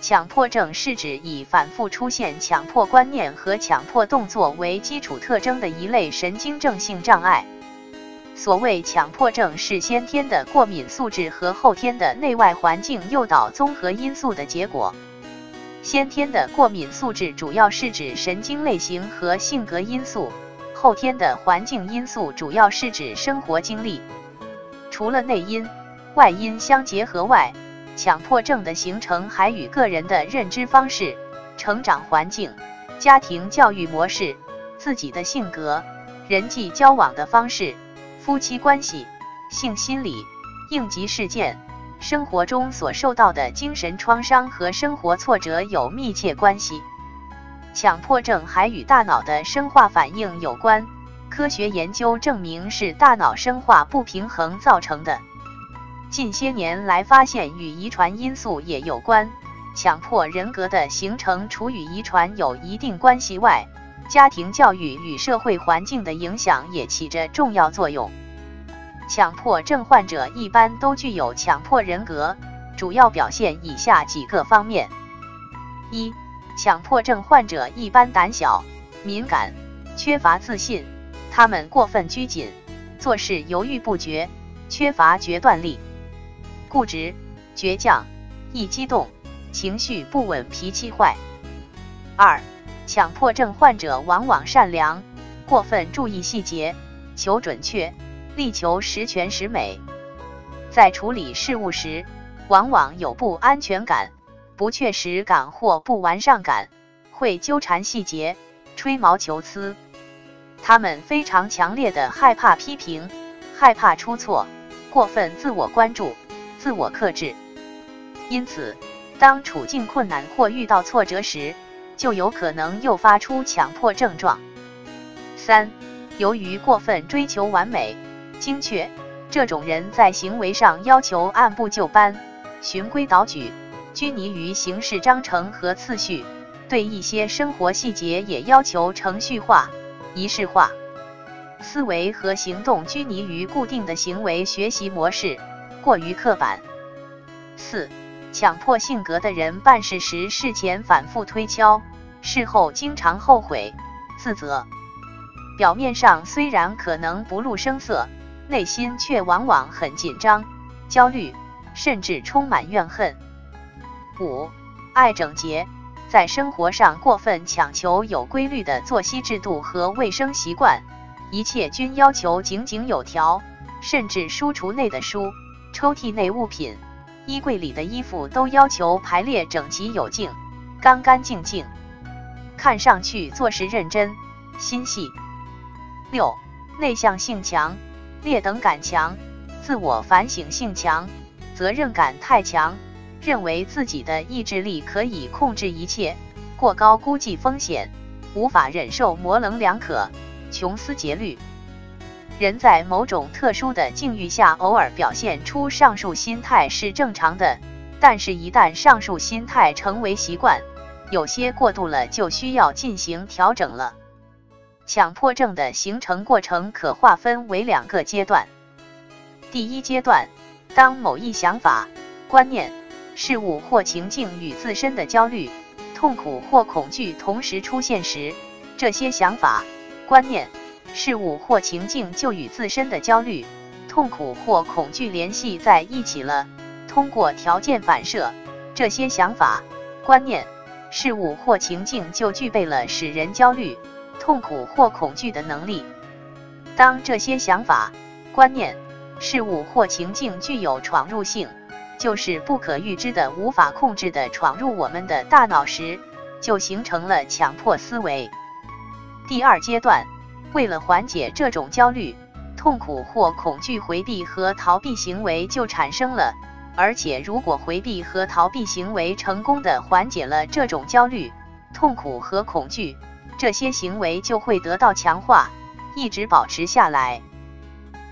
强迫症是指以反复出现强迫观念和强迫动作为基础特征的一类神经症性障碍。所谓强迫症，是先天的过敏素质和后天的内外环境诱导综合因素的结果。先天的过敏素质主要是指神经类型和性格因素，后天的环境因素主要是指生活经历。除了内因、外因相结合外，强迫症的形成还与个人的认知方式、成长环境、家庭教育模式、自己的性格、人际交往的方式、夫妻关系、性心理、应急事件、生活中所受到的精神创伤和生活挫折有密切关系。强迫症还与大脑的生化反应有关，科学研究证明是大脑生化不平衡造成的。近些年来发现与遗传因素也有关，强迫人格的形成除与遗传有一定关系外，家庭教育与社会环境的影响也起着重要作用。强迫症患者一般都具有强迫人格，主要表现以下几个方面：一、强迫症患者一般胆小、敏感、缺乏自信，他们过分拘谨，做事犹豫不决，缺乏决断力。固执、倔强、易激动、情绪不稳、脾气坏。二、强迫症患者往往善良，过分注意细节，求准确，力求十全十美。在处理事务时，往往有不安全感、不确实感或不完善感，会纠缠细节，吹毛求疵。他们非常强烈的害怕批评，害怕出错，过分自我关注。自我克制，因此，当处境困难或遇到挫折时，就有可能诱发出强迫症状。三、由于过分追求完美、精确，这种人在行为上要求按部就班、循规蹈矩，拘泥于形式章程和次序，对一些生活细节也要求程序化、仪式化，思维和行动拘泥于固定的行为学习模式。过于刻板。四、强迫性格的人办事时事前反复推敲，事后经常后悔、自责。表面上虽然可能不露声色，内心却往往很紧张、焦虑，甚至充满怨恨。五、爱整洁，在生活上过分强求有规律的作息制度和卫生习惯，一切均要求井井有条，甚至书橱内的书。抽屉内物品、衣柜里的衣服都要求排列整齐有劲、干干净净，看上去做事认真、心细。六、内向性强、劣等感强、自我反省性强、责任感太强，认为自己的意志力可以控制一切，过高估计风险，无法忍受模棱两可、穷思竭虑。人在某种特殊的境遇下，偶尔表现出上述心态是正常的，但是，一旦上述心态成为习惯，有些过度了，就需要进行调整了。强迫症的形成过程可划分为两个阶段。第一阶段，当某一想法、观念、事物或情境与自身的焦虑、痛苦或恐惧同时出现时，这些想法、观念。事物或情境就与自身的焦虑、痛苦或恐惧联系在一起了。通过条件反射，这些想法、观念、事物或情境就具备了使人焦虑、痛苦或恐惧的能力。当这些想法、观念、事物或情境具有闯入性，就是不可预知的、无法控制的闯入我们的大脑时，就形成了强迫思维。第二阶段。为了缓解这种焦虑、痛苦或恐惧，回避和逃避行为就产生了。而且，如果回避和逃避行为成功的缓解了这种焦虑、痛苦和恐惧，这些行为就会得到强化，一直保持下来。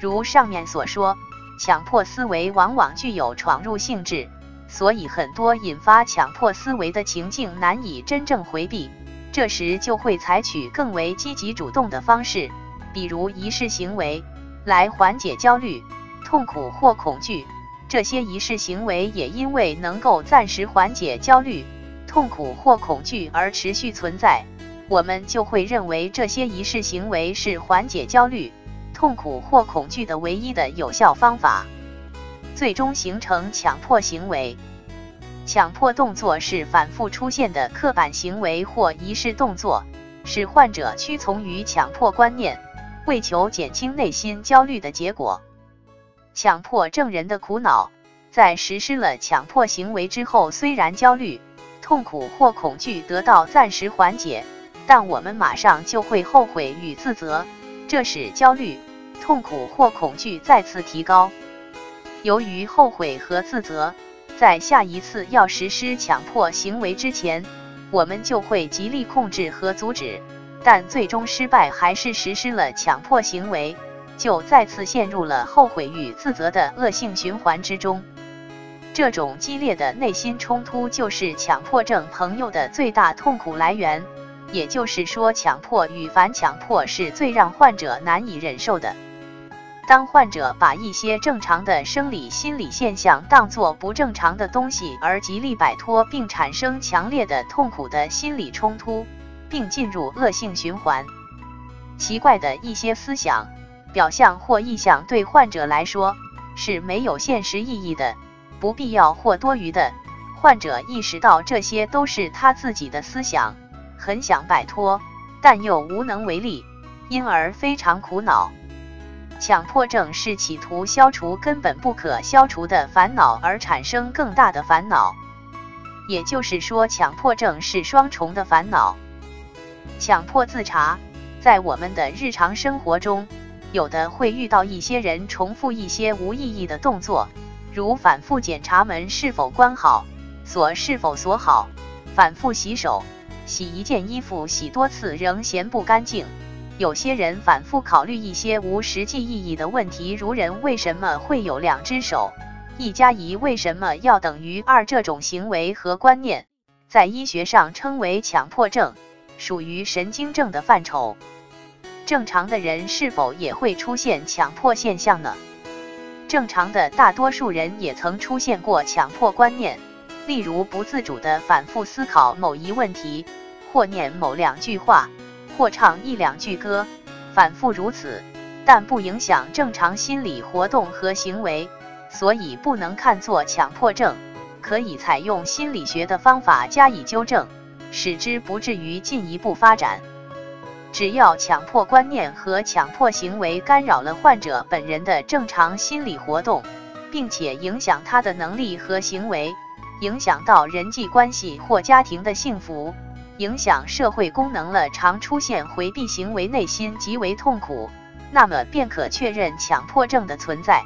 如上面所说，强迫思维往往具有闯入性质，所以很多引发强迫思维的情境难以真正回避。这时就会采取更为积极主动的方式，比如仪式行为，来缓解焦虑、痛苦或恐惧。这些仪式行为也因为能够暂时缓解焦虑、痛苦或恐惧而持续存在，我们就会认为这些仪式行为是缓解焦虑、痛苦或恐惧的唯一的有效方法，最终形成强迫行为。强迫动作是反复出现的刻板行为或仪式动作，使患者屈从于强迫观念，为求减轻内心焦虑的结果。强迫症人的苦恼。在实施了强迫行为之后，虽然焦虑、痛苦或恐惧得到暂时缓解，但我们马上就会后悔与自责，这使焦虑、痛苦或恐惧再次提高。由于后悔和自责，在下一次要实施强迫行为之前，我们就会极力控制和阻止，但最终失败，还是实施了强迫行为，就再次陷入了后悔与自责的恶性循环之中。这种激烈的内心冲突就是强迫症朋友的最大痛苦来源，也就是说，强迫与反强迫是最让患者难以忍受的。当患者把一些正常的生理心理现象当作不正常的东西而极力摆脱，并产生强烈的痛苦的心理冲突，并进入恶性循环。奇怪的一些思想、表象或意象对患者来说是没有现实意义的。不必要或多余的，患者意识到这些都是他自己的思想，很想摆脱，但又无能为力，因而非常苦恼。强迫症是企图消除根本不可消除的烦恼而产生更大的烦恼，也就是说，强迫症是双重的烦恼。强迫自查，在我们的日常生活中，有的会遇到一些人重复一些无意义的动作。如反复检查门是否关好，锁是否锁好，反复洗手，洗一件衣服洗多次仍嫌不干净。有些人反复考虑一些无实际意义的问题，如人为什么会有两只手，一加一为什么要等于二？这种行为和观念，在医学上称为强迫症，属于神经症的范畴。正常的人是否也会出现强迫现象呢？正常的大多数人也曾出现过强迫观念，例如不自主的反复思考某一问题，或念某两句话，或唱一两句歌，反复如此，但不影响正常心理活动和行为，所以不能看作强迫症，可以采用心理学的方法加以纠正，使之不至于进一步发展。只要强迫观念和强迫行为干扰了患者本人的正常心理活动，并且影响他的能力和行为，影响到人际关系或家庭的幸福，影响社会功能了，常出现回避行为，内心极为痛苦，那么便可确认强迫症的存在。